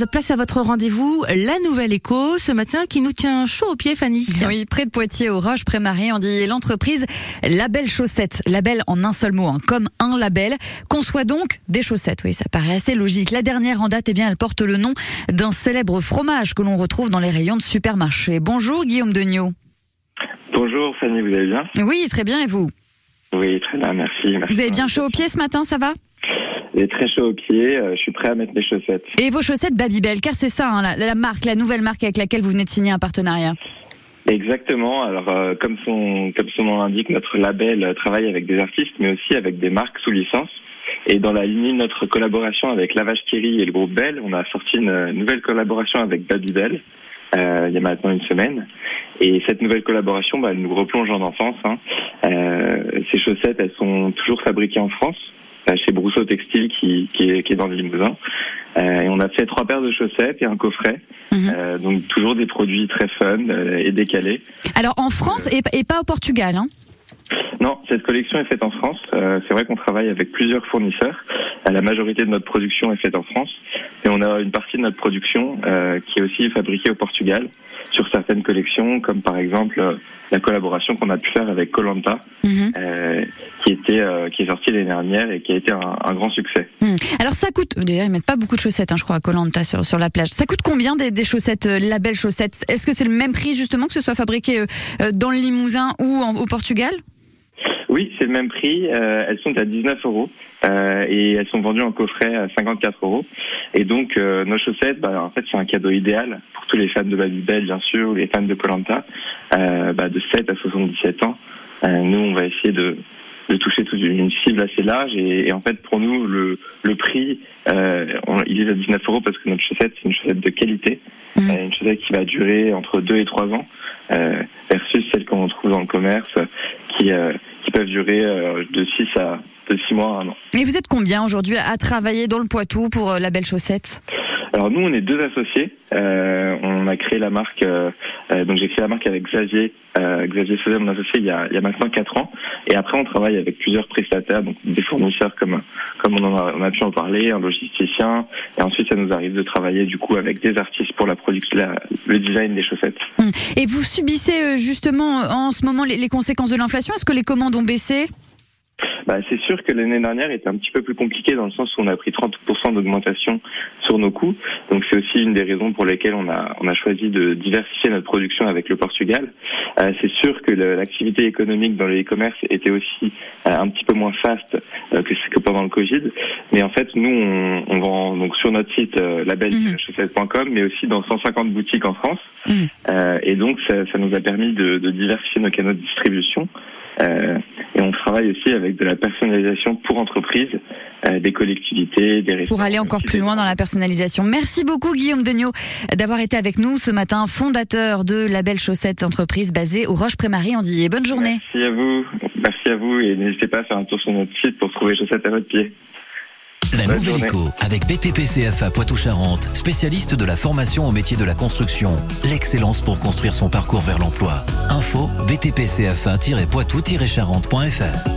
8h15, place à votre rendez-vous, la nouvelle écho, ce matin qui nous tient chaud aux pieds, Fanny. Oui, près de Poitiers, au Roche Prémarie, on dit l'entreprise Label Chaussettes. Label en un seul mot, hein, comme un label. Conçoit donc des chaussettes. Oui, ça paraît assez logique. La dernière en date, eh bien, elle porte le nom d'un célèbre fromage que l'on retrouve dans les rayons de supermarché. Bonjour, Guillaume Degnaud. Bonjour, Fanny, vous allez bien? Oui, très bien, et vous? Oui, très bien, merci. merci Vous avez bien chaud aux pieds ce matin, ça va? J'ai très chaud aux pieds, euh, je suis prêt à mettre mes chaussettes. Et vos chaussettes Babybel, car c'est ça, hein, la, la marque, la nouvelle marque avec laquelle vous venez de signer un partenariat. Exactement, alors euh, comme, son, comme son nom l'indique, notre label euh, travaille avec des artistes, mais aussi avec des marques sous licence. Et dans la lignée de notre collaboration avec Lavage Thierry et le groupe Bell, on a sorti une nouvelle collaboration avec Babybel. Euh, il y a maintenant une semaine. Et cette nouvelle collaboration, bah, elle nous replonge en enfance. Hein. Euh, ces chaussettes, elles sont toujours fabriquées en France, chez Brousseau Textile qui, qui, est, qui est dans le Limousin. Euh, et on a fait trois paires de chaussettes et un coffret. Mhm. Euh, donc toujours des produits très fun euh, et décalés. Alors en France et, et pas au Portugal, hein Non, cette collection est faite en France. Euh, c'est vrai qu'on travaille avec plusieurs fournisseurs. Euh, La majorité de notre production est faite en France. Et on a une partie de notre production euh, qui est aussi fabriquée au Portugal sur certaines collections, comme par exemple euh, la collaboration qu'on a pu faire avec Colanta, Mhm. euh, qui était euh, qui est sortie l'année dernière et qui a été un, un grand succès. Hmm. Alors ça coûte, d'ailleurs ils mettent pas beaucoup de chaussettes, hein, je crois, à Colanta sur, sur la plage. Ça coûte combien des, des chaussettes, euh, label chaussettes? Est-ce que c'est le même prix justement que ce soit fabriqué dans le Limousin ou en- au Portugal? Oui, c'est le même prix. Euh, elles sont à 19 euros euh, et elles sont vendues en coffret à 54 euros. Et donc euh, nos chaussettes, bah, en fait, c'est un cadeau idéal pour tous les fans de Babybel, bien sûr, ou les fans de Colanta, bah, de 7 à 77 ans. Nous, on va essayer de de toucher toute une cible assez large et, et en fait pour nous le, le prix euh, on- il est à 19 euros parce que notre chaussette c'est une chaussette de qualité. Euh, une chaussette qui va durer entre 2 et 3 ans euh, versus celles qu'on trouve dans le commerce qui, euh, qui peuvent durer euh, de 6 à de 6 mois à un an. Et vous êtes combien aujourd'hui à travailler dans le Poitou pour euh, Label Chaussettes Alors nous, on est deux associés. Euh, on a créé la marque. euh, euh, donc j'ai créé la marque avec Xavier, euh, Xavier Sauzet, mon associé, il y, a, il y a maintenant quatre ans. Et après, on travaille avec plusieurs prestataires, donc des fournisseurs comme comme on, en a, pu en parler, un logisticien. Et ensuite, ça nous arrive de travailler du coup avec des artistes pour la production, le design des chaussettes. Hmm. Et vous subissez euh, justement en ce moment les, les conséquences de l'inflation? Est-ce que les commandes ont baissé? Bah, c'est sûr que l'année dernière était un petit peu plus compliquée dans le sens où on a pris 30% d'augmentation sur nos coûts. Donc c'est aussi une des raisons pour lesquelles on a, on a choisi de diversifier notre production avec le Portugal. Euh, c'est sûr que l'activité économique dans le e-commerce était aussi euh, un petit peu moins faste euh, que, que pendant le Covid. Mais en fait, nous, on, on vend donc sur notre site label-chaussette.com, mais aussi dans 150 boutiques en France. Mhm. Et donc, ça, ça nous a permis de, de diversifier nos canaux de distribution. Et on travaille aussi avec de la personnalisation pour entreprises, euh, des collectivités, des pour aller encore plus loin dans la personnalisation. Merci beaucoup Guillaume Degnaud d'avoir été avec nous ce matin, fondateur de Label Chaussettes, entreprise basée au Roche-Prémarie-Andillé. Bonne journée. Merci à vous. Merci à vous et n'hésitez pas à faire un tour sur notre site pour trouver chaussettes à votre pied. La Bonne Nouvelle journée. Écho avec BTP CFA Poitou-Charentes, spécialiste de la formation au métier de la construction. L'excellence pour construire son parcours vers l'emploi. Info btpcfa-poitou-charentes.fr